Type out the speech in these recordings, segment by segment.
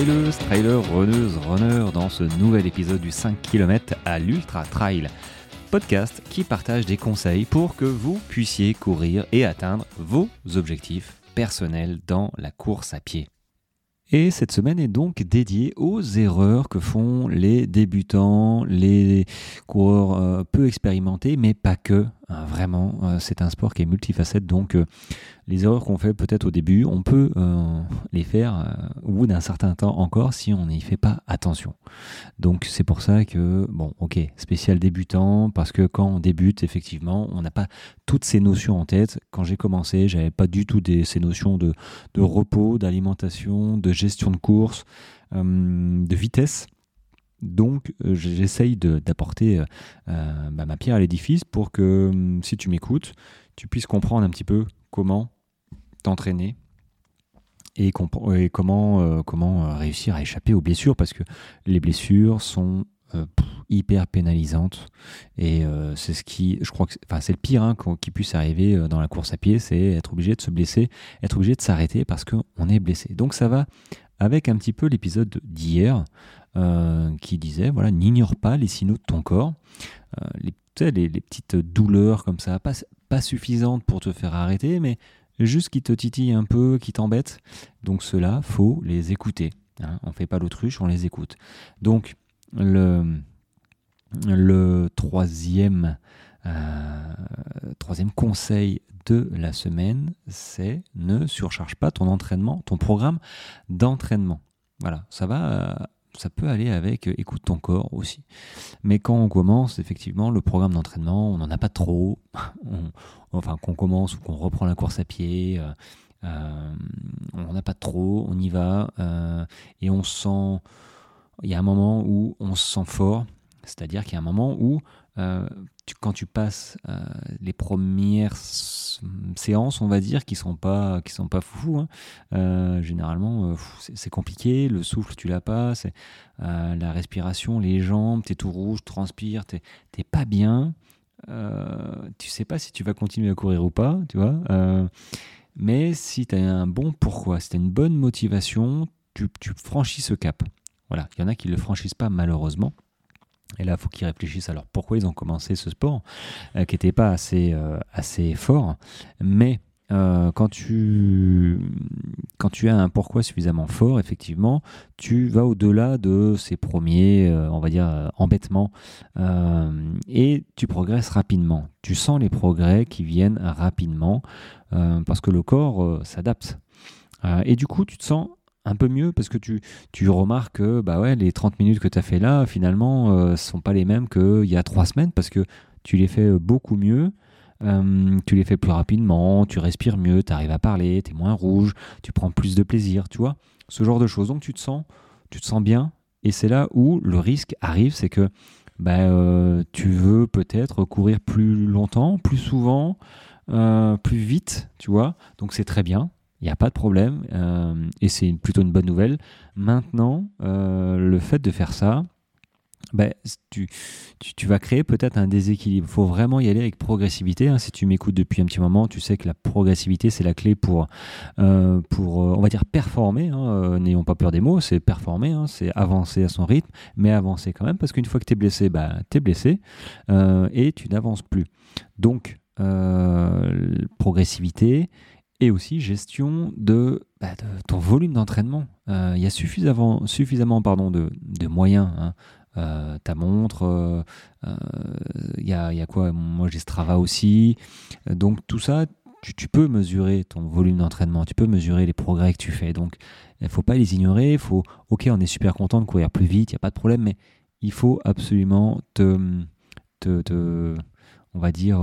traileuse, trailer, runneuse, runner dans ce nouvel épisode du 5 km à l'Ultra Trail. Podcast qui partage des conseils pour que vous puissiez courir et atteindre vos objectifs personnels dans la course à pied. Et cette semaine est donc dédiée aux erreurs que font les débutants, les coureurs euh, peu expérimentés, mais pas que. Hein, vraiment, euh, c'est un sport qui est multifacette, donc euh, les erreurs qu'on fait peut-être au début, on peut euh, les faire au bout d'un certain temps encore si on n'y fait pas attention. Donc c'est pour ça que, bon, ok, spécial débutant, parce que quand on débute, effectivement, on n'a pas toutes ces notions en tête. Quand j'ai commencé, j'avais pas du tout ces notions de repos, d'alimentation, de gestion de course, de vitesse. Donc euh, j'essaye d'apporter euh, euh, bah, ma pierre à l'édifice pour que hum, si tu m'écoutes, tu puisses comprendre un petit peu comment t'entraîner et, comment, réussir à échapper aux blessures parce que les blessures sont hyper pénalisantes et c'est ce qui je crois c'est le pire hein, qui puisse arriver dans la course à pied c'est être obligé de se blesser être obligé de s'arrêter parce qu'on est blessé. Donc ça va avec un petit peu l'épisode d'hier euh, qui disait voilà, n'ignore pas les signaux de ton corps. Euh, les, petites douleurs comme ça, pas, suffisantes pour te faire arrêter, mais juste qui te titillent un peu, qui t'embêtent. Donc cela, faut les écouter. Hein. On fait pas l'autruche, on les écoute. Donc le, le troisième, euh, troisième conseil de la semaine, c'est ne surcharge pas ton entraînement, ton programme d'entraînement. Voilà, ça va ça peut aller avec euh, écoute ton corps aussi. Mais quand on commence, effectivement, le programme d'entraînement, on n'en a pas trop. enfin, qu'on commence ou qu'on reprend la course à pied, euh, euh, on n'en a pas trop, on y va et on sent. Il y a un moment où on se sent fort, c'est-à-dire qu'il y a un moment où euh, quand tu passes euh, les premières séances, on va dire, qui sont pas qui sont pas foufou, hein, euh, généralement c'est compliqué. Le souffle, tu l'as pas. La respiration, les jambes, t'es tout rouge, transpires, t'es pas bien. tu sais pas si tu vas continuer à courir ou pas, tu vois. mais si tu as un bon pourquoi, si tu as une bonne motivation, tu, tu franchis ce cap. Voilà, il y en a qui ne le franchissent pas malheureusement. Et là, il faut qu'ils réfléchissent alors pourquoi ils ont commencé ce sport, euh, qui n'était pas assez, euh, assez fort. Mais euh, quand, tu, quand tu as un pourquoi suffisamment fort, effectivement, tu vas au-delà de ces premiers, on va dire, embêtements, et tu progresses rapidement. Tu sens les progrès qui viennent rapidement, parce que le corps s'adapte. et du coup, tu te sens un peu mieux parce que tu, tu remarques que bah ouais, les 30 minutes que tu as fait là, finalement, ne euh, sont pas les mêmes qu'il y a trois semaines parce que tu les fais euh, beaucoup mieux. Euh, tu les fais plus rapidement, tu respires mieux, tu arrives à parler, tu es moins rouge, tu prends plus de plaisir, tu vois, ce genre de choses. Donc tu te sens, tu te sens bien, et c'est là où le risque arrive, c'est que bah, tu veux peut-être courir plus longtemps, plus souvent, plus vite, tu vois. Donc c'est très bien, il n'y a pas de problème euh, et c'est plutôt une bonne nouvelle. Maintenant, euh, le fait de faire ça, ben, tu, vas créer peut-être un déséquilibre. Il faut vraiment y aller avec progressivité. Hein. Si tu m'écoutes depuis un petit moment, tu sais que la progressivité, c'est la clé pour, euh, pour on va dire, performer. Hein. N'ayons pas peur des mots, c'est performer, hein. c'est avancer à son rythme, mais avancer quand même, parce qu'une fois que tu es blessé, ben, tu es blessé et tu n'avances plus. Donc, progressivité et aussi gestion de, bah, ton volume d'entraînement. Euh, il y a suffisamment, suffisamment pardon, de, moyens. Hein. Euh, ta montre, il euh, y, a, y, a, quoi? Moi j'ai Strava aussi. Donc tout ça, tu, peux mesurer ton volume d'entraînement, tu peux mesurer les progrès que tu fais. Donc il ne faut pas les ignorer. Faut, ok, on est super content de courir plus vite, il n'y a pas de problème, mais il faut absolument te, te on va dire,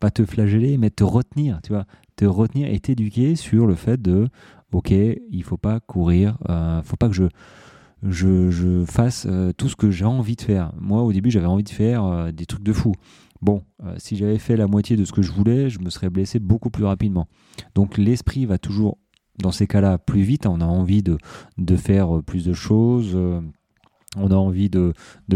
pas te flageller, mais te retenir, tu vois, te retenir et t'éduquer sur le fait de, ok, il faut pas courir, euh, faut pas que je, je, fasse euh, tout ce que j'ai envie de faire. Moi, au début, j'avais envie de faire euh, des trucs de fou. Bon, si j'avais fait la moitié de ce que je voulais, je me serais blessé beaucoup plus rapidement. Donc l'esprit va toujours, dans ces cas-là, plus vite. On a envie de faire plus de choses on a envie de,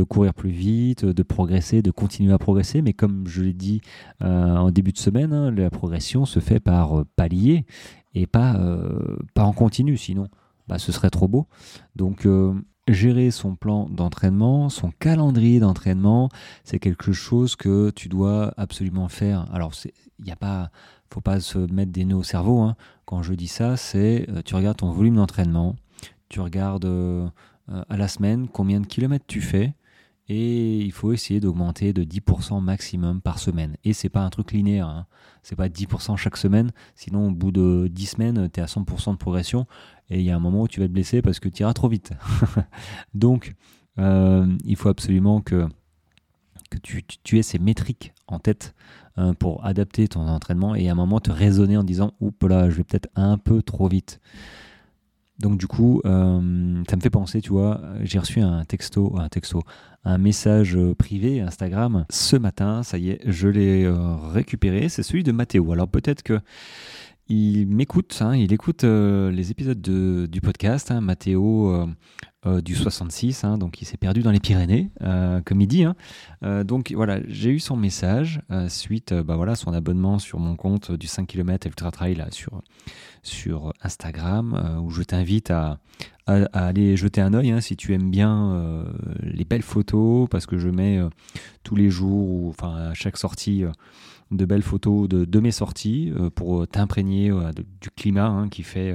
courir plus vite, de progresser, de continuer à progresser, mais comme je l'ai dit euh, en début de semaine, hein, la progression se fait par euh, palier et pas, euh, pas en continu, sinon bah, ce serait trop beau. Donc gérer son plan d'entraînement, son calendrier d'entraînement, c'est quelque chose que tu dois absolument faire. Alors, il n'y a pas, faut pas se mettre des nœuds au cerveau. Hein. Quand je dis ça, c'est tu regardes ton volume d'entraînement, tu regardes à la semaine combien de kilomètres tu fais, et il faut essayer d'augmenter de 10% maximum par semaine. Et c'est pas un truc linéaire, hein. c'est pas 10% chaque semaine, sinon au bout de 10 semaines, tu es à 100% de progression et il y a un moment où tu vas te blesser parce que tu iras trop vite. Donc, euh, il faut absolument que, tu, aies ces métriques en tête hein, pour adapter ton entraînement et à un moment te raisonner en disant Oups là, je vais peut-être un peu trop vite. Donc du coup, euh, ça me fait penser, tu vois, j'ai reçu un texto, un texto, un message privé Instagram ce matin. Ça y est, je l'ai euh, récupéré. C'est celui de Mathéo. Alors peut-être que il m'écoute, hein, il écoute euh, les épisodes du podcast. Hein, Mathéo euh, du 66, hein, donc il s'est perdu dans les Pyrénées, euh, comme il dit. Euh, donc voilà, j'ai eu son message suite bah, voilà, son abonnement sur mon compte du 5 km Ultra Trail sur, Instagram, où je t'invite à, aller jeter un oeil si tu aimes bien les belles photos, parce que je mets tous les jours, enfin à chaque sortie, de belles photos de, mes sorties pour t'imprégner du climat qui, fait,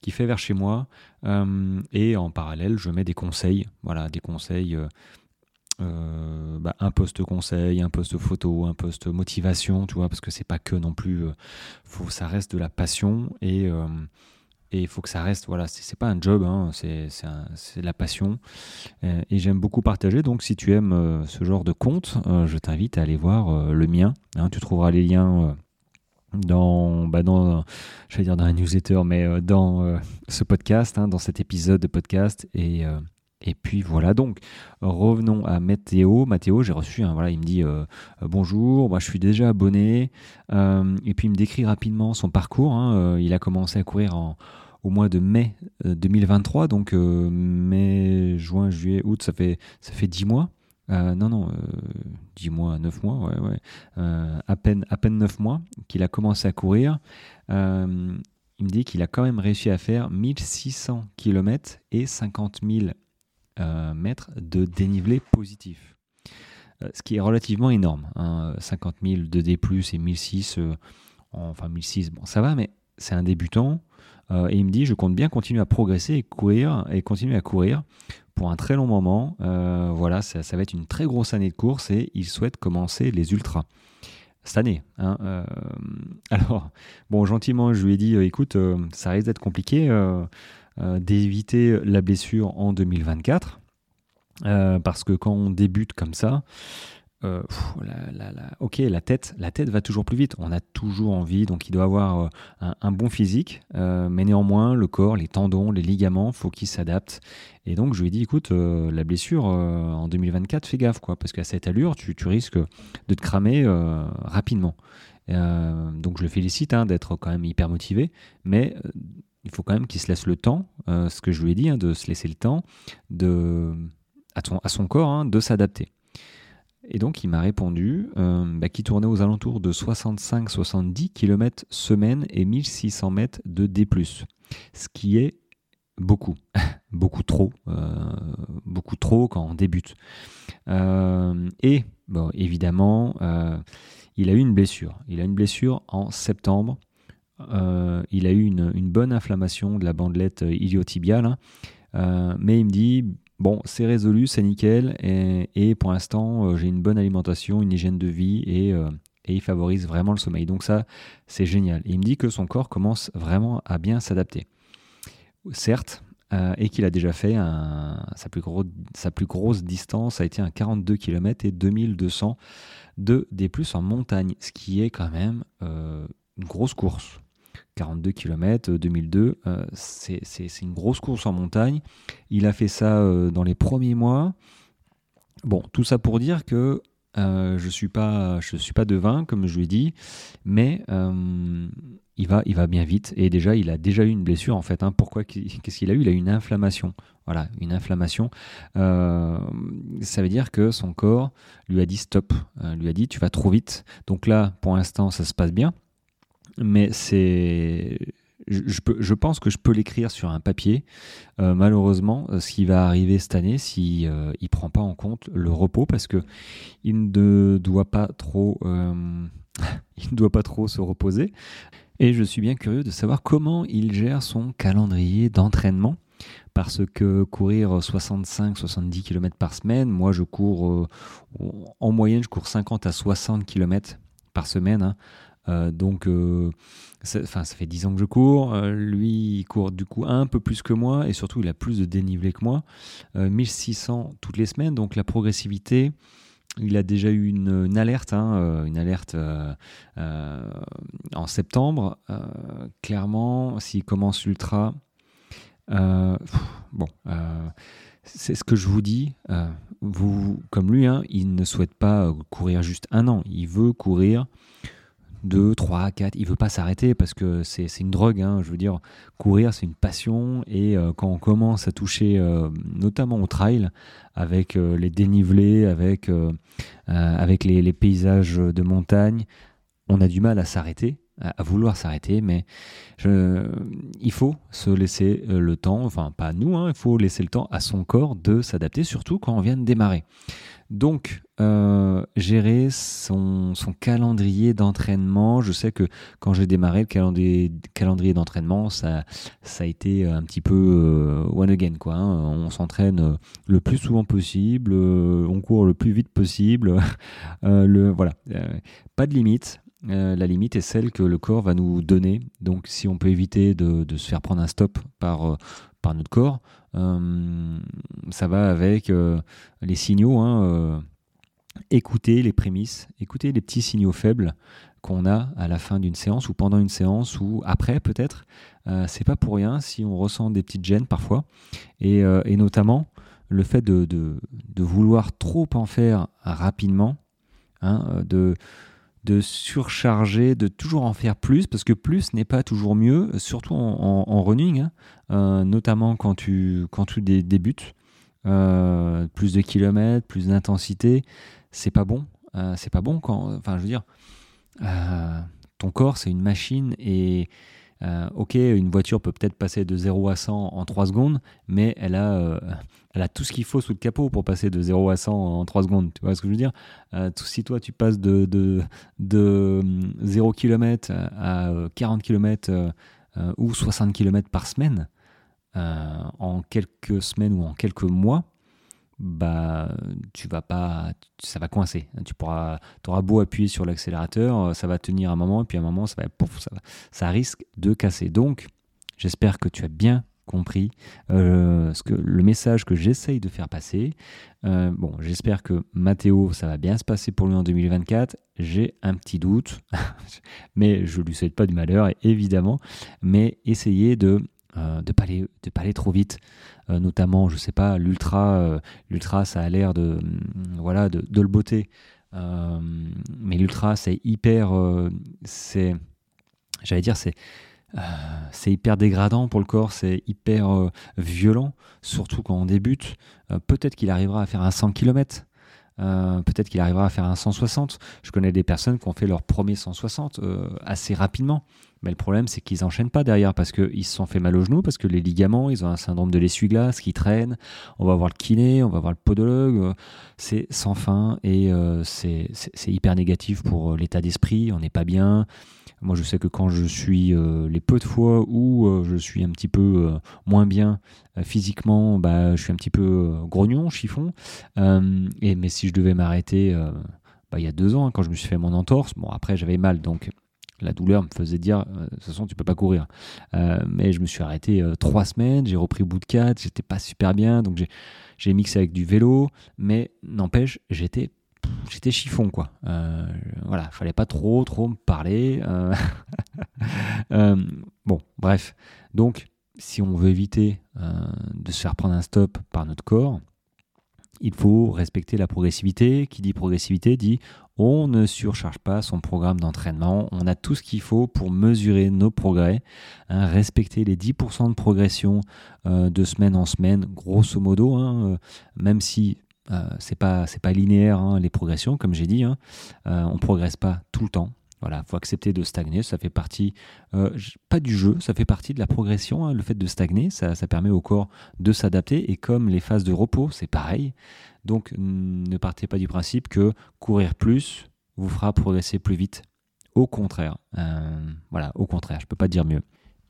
qui fait vers chez moi. Euh, et en parallèle, je mets des conseils, voilà, des conseils, euh, euh, bah, un post conseil, un post photo, un post motivation, tu vois, parce que c'est pas que non plus, faut, ça reste de la passion et et il faut que ça reste, voilà, c'est pas un job, hein, c'est de la passion. et j'aime beaucoup partager. Donc, si tu aimes ce genre de compte, je t'invite à aller voir le mien. Hein. tu trouveras les liens dans, bah dans j'allais dire dans la newsletter, mais euh, dans euh, ce podcast, hein, dans cet épisode de podcast. Et, euh, et puis voilà, donc revenons à Mathéo. Mathéo, j'ai reçu, voilà, il me dit bonjour, moi je suis déjà abonné. et puis il me décrit rapidement son parcours. Hein, il a commencé à courir au mois de mai 2023, donc mai, juin, juillet, août, ça fait, ça fait 10 mois. Euh, non, non, 10 euh, mois, 9 mois, ouais, ouais. Euh, à, peine, à peine 9 mois qu'il a commencé à courir. il me dit qu'il a quand même réussi à faire 1600 km et 50 000 mètres de dénivelé positif. ce qui est relativement énorme. 50 000 de D+, et 1006, enfin 1006, bon ça va, mais c'est un débutant. et il me dit, je compte bien continuer à progresser et courir, et continuer à courir pour un très long moment. Euh, voilà, ça, va être une très grosse année de course et il souhaite commencer les ultras cette année. Hein, euh, alors, bon, gentiment, je lui ai dit, euh, écoute, ça risque d'être compliqué d'éviter la blessure en 2024. parce que quand on débute comme ça, euh, ok, la tête, la tête va toujours plus vite. On a toujours envie, donc il doit avoir euh, un, bon physique, euh, mais néanmoins, le corps, les tendons, les ligaments, faut qu'ils s'adaptent. Et donc, je lui ai dit, écoute, la blessure en 2024, fais gaffe, quoi, parce qu'à cette allure, tu, risques de te cramer rapidement. donc, je le félicite hein, d'être quand même hyper motivé, mais il faut quand même qu'il se laisse le temps, ce que je lui ai dit, hein, de se laisser le temps de, à, à son corps hein, de s'adapter. Et donc il m'a répondu euh, bah, qu'il tournait aux alentours de 65-70 km semaine et 1600 mètres de D+. Ce qui est beaucoup, beaucoup trop, euh, beaucoup trop quand on débute. Euh, et évidemment, il a eu une blessure. Il a une blessure en septembre. Il a eu une, bonne inflammation de la bandelette iliotibiale. Hein. mais il me dit, Bon, c'est résolu, c'est nickel. Et, pour l'instant, euh, j'ai une bonne alimentation, une hygiène de vie euh, et, il favorise vraiment le sommeil. Donc ça, c'est génial. il me dit que son corps commence vraiment à bien s'adapter. Certes, euh, et qu'il a déjà fait sa, plus grosse distance a été un 42 km et 2200 de des en montagne, ce qui est quand même une grosse course. 42 km 2002, c'est une grosse course en montagne. Il a fait ça euh, dans les premiers mois. Bon, tout ça pour dire que euh, je ne suis, pas, je suis pas devin, comme je lui ai dit, mais euh, il, va, il va bien vite. Et déjà, il a déjà eu une blessure, en fait. Hein. Pourquoi Qu'est-ce qu'il a eu? Il a eu une inflammation. Voilà, une inflammation. ça veut dire que son corps lui a dit stop, lui a dit tu vas trop vite. Donc là, pour l'instant, ça se passe bien mais c'est je, pense que je peux l'écrire sur un papier. malheureusement, ce qui va arriver cette année, si ne il prend pas en compte le repos, parce que il ne doit pas trop, il ne doit pas trop se reposer. Et je suis bien curieux de savoir comment il gère son calendrier d'entraînement parce que courir 65-70 km par semaine, moi je cours euh, en moyenne, je cours 50 à 60 km par semaine. Hein. Euh, donc, euh, ça, fait 10 ans que je cours. lui, il court du coup un peu plus que moi et surtout, il a plus de dénivelé que moi. 1600 toutes les semaines. Donc, la progressivité, il a déjà eu une, alerte, hein, une alerte en septembre. clairement, s'il commence ultra, euh, bon, euh, c'est ce que je vous dis. Euh, vous, comme lui, hein, il ne souhaite pas courir juste un an. Il veut courir 2, 3, 4. Il veut pas s'arrêter parce que c'est une drogue. Hein. Je veux dire, courir, c'est une passion. Et quand on commence à toucher, notamment au trail, avec les dénivelés, avec, avec les, paysages de montagne, on a du mal à s'arrêter à, vouloir s'arrêter, mais il faut se laisser euh, le temps, enfin pas nous, hein, il faut laisser le temps à son corps de s'adapter, surtout quand on vient de démarrer. Donc, euh, gérer son, calendrier d'entraînement. Je sais que quand j'ai démarré le calendrier, calendrier d'entraînement, ça, ça a été un petit peu euh, one again. Quoi, hein. On s'entraîne le plus souvent possible, on court le plus vite possible. le, voilà, pas de limite. Euh, la limite est celle que le corps va nous donner. Donc si on peut éviter de, se faire prendre un stop par, euh, par notre corps, euh, ça va avec les signaux. Hein, écouter les prémices, écouter les petits signaux faibles qu'on a à la fin d'une séance ou pendant une séance ou après peut-être. c'est pas pour rien si on ressent des petites gênes parfois. Et, notamment le fait de, vouloir trop en faire rapidement, hein, de de surcharger, de toujours en faire plus, parce que plus n'est pas toujours mieux, surtout en, running, hein. euh, notamment quand tu, quand tu débutes. Euh, plus de kilomètres, plus d'intensité, c'est pas bon. Euh, c'est pas bon quand. Enfin, je veux dire, ton corps, c'est une machine et euh, ok, une voiture peut peut-être passer de 0 à 100 en 3 secondes, mais elle a, euh, tout ce qu'il faut sous le capot pour passer de 0 à 100 en 3 secondes. Tu vois ce que je veux dire? Euh, Si toi tu passes de, de, de 0 km à 40 km ou 60 km par semaine, en quelques semaines ou en quelques mois, bah tu vas pas ça va coincer. Tu pourras auras beau appuyer sur l'accélérateur ça va tenir un moment et puis à un moment ça va ça risque de casser. Donc j'espère que tu as bien compris euh, ce que le message que j'essaye de faire passer. Euh, bon j'espère que Mathéo ça va bien se passer pour lui en 2024 j'ai un petit doute mais je lui souhaite pas du malheur évidemment. Mais essayez de euh, de pas aller de pas aller trop vite euh, notamment je sais pas l'ultra euh, l'ultra ça a l'air de mm, voilà de, le beauté mais l'ultra c'est hyper c'est j'allais dire c'est c'est hyper dégradant pour le corps, c'est hyper violent, surtout quand on débute. Peut-être qu'il arrivera à faire un 100 km, peut-être qu'il arrivera à faire un 160. Je connais des personnes qui ont fait leur premier 160 assez rapidement. Mais le problème, c'est qu'ils n'enchaînent pas derrière parce qu'ils se sont fait mal au genou, parce que les ligaments, ils ont un syndrome de l'essuie-glace qui traîne. On va voir le kiné, on va voir le podologue. C'est sans fin et euh, c'est hyper négatif pour euh, l'état d'esprit. On n'est pas bien. Moi, je sais que quand je suis euh, les peu de fois où je suis un petit peu moins bien physiquement, bah, je suis un petit peu grognon, chiffon. et, mais si je devais m'arrêter bah, il y a deux ans, hein, quand je me suis fait mon entorse, bon, après j'avais mal, donc la douleur me faisait dire euh, de toute façon tu peux pas courir. Euh, mais je me suis arrêté euh, trois semaines j'ai repris bout de quatre j'étais pas super bien donc j'ai mixé avec du vélo. Mais n'empêche j'étais j'étais chiffon quoi. Voilà fallait pas trop trop me parler bon bref. Donc si on veut éviter de se faire prendre un stop par notre corps il faut respecter la progressivité. Qui dit progressivité dit on ne surcharge pas son programme d'entraînement, on a tout ce qu'il faut pour mesurer nos progrès, hein, respecter les 10% de progression euh, de semaine en semaine, grosso modo, hein, euh, même si euh, c'est pas linéaire hein, les progressions, comme j'ai dit, on progresse pas tout le temps. Voilà, faut accepter de stagner, ça fait partie, euh, pas du jeu, ça fait partie de la progression. Hein, le fait de stagner, ça, permet au corps de s'adapter. Et comme les phases de repos, c'est pareil. Donc ne partez pas du principe que courir plus vous fera progresser plus vite. Au contraire, euh, voilà, au contraire, je peux pas dire mieux.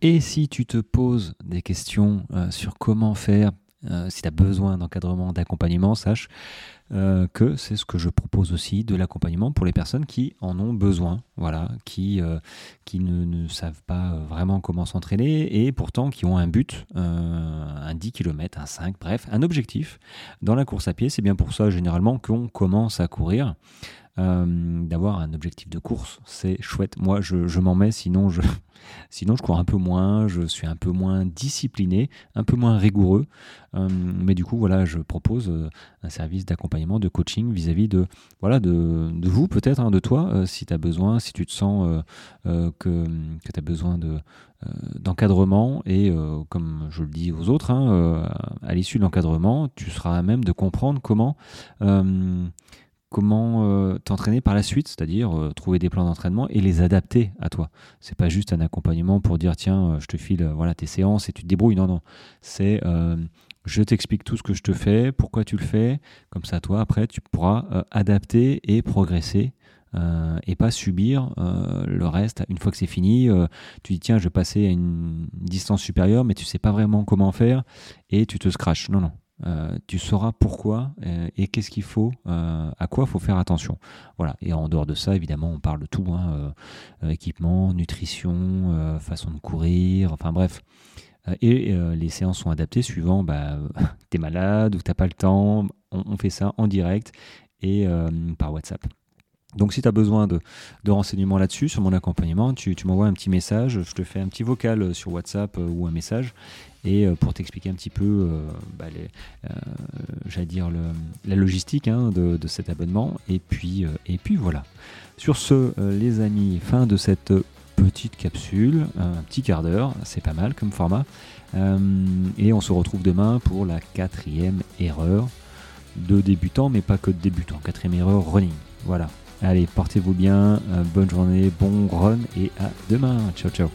Et si tu te poses des questions euh, sur comment faire euh, si tu as besoin d'encadrement, d'accompagnement, sache euh, que c'est ce que je propose aussi, de l'accompagnement pour les personnes qui en ont besoin, voilà, qui, euh, qui ne, savent pas vraiment comment s'entraîner et pourtant qui ont un but, un 10 km, un 5, bref, un objectif dans la course à pied. C'est bien pour ça généralement qu'on commence à courir. D'avoir un objectif de course, c'est chouette. Moi, je, m'en mets, sinon je, Sinon, je cours un peu moins, je suis un peu moins discipliné, un peu moins rigoureux. Euh, mais du coup, voilà, je propose euh, un service d'accompagnement, de coaching vis-à-vis de, voilà, de, vous, peut-être, hein, de toi, euh, si tu as besoin, si tu te sens que, que tu as besoin de, d'encadrement. Et comme je le dis aux autres, hein, à l'issue de l'encadrement, tu seras à même de comprendre comment comment euh, t'entraîner par la suite, c'est-à-dire euh, trouver des plans d'entraînement et les adapter à toi. C'est pas juste un accompagnement pour dire tiens, euh, je te file voilà tes séances et tu te débrouilles. Non, non. C'est je t'explique tout ce que je te fais, pourquoi tu le fais. Comme ça, toi, après, tu pourras adapter et progresser. et pas subir le reste. Une fois que c'est fini, tu dis tiens, je vais passer à une distance supérieure, mais tu sais pas vraiment comment faire et tu te scratches. Non, non. Euh, tu sauras pourquoi euh, et qu'est-ce qu'il faut, euh, à quoi faut faire attention. Voilà. Et en dehors de ça, évidemment, on parle de tout hein, équipement, nutrition, façon de courir, enfin bref. et les séances sont adaptées suivant, bah, es malade ou t'as pas le temps. On, fait ça en direct et par WhatsApp. Donc si tu as besoin de, renseignements là-dessus, sur mon accompagnement, tu, m'envoies un petit message, je te fais un petit vocal sur WhatsApp ou un message, et euh, pour t'expliquer un petit peu, euh, bah, euh, j'allais dire, la logistique hein, de, cet abonnement. Et puis, et puis voilà. Sur ce, les amis, fin de cette petite capsule, un petit quart d'heure, c'est pas mal comme format. et on se retrouve demain pour la quatrième erreur de débutant, mais pas que de débutant. Quatrième erreur running. Voilà. Allez, portez-vous bien, bonne journée, bon run et à demain. Ciao, ciao.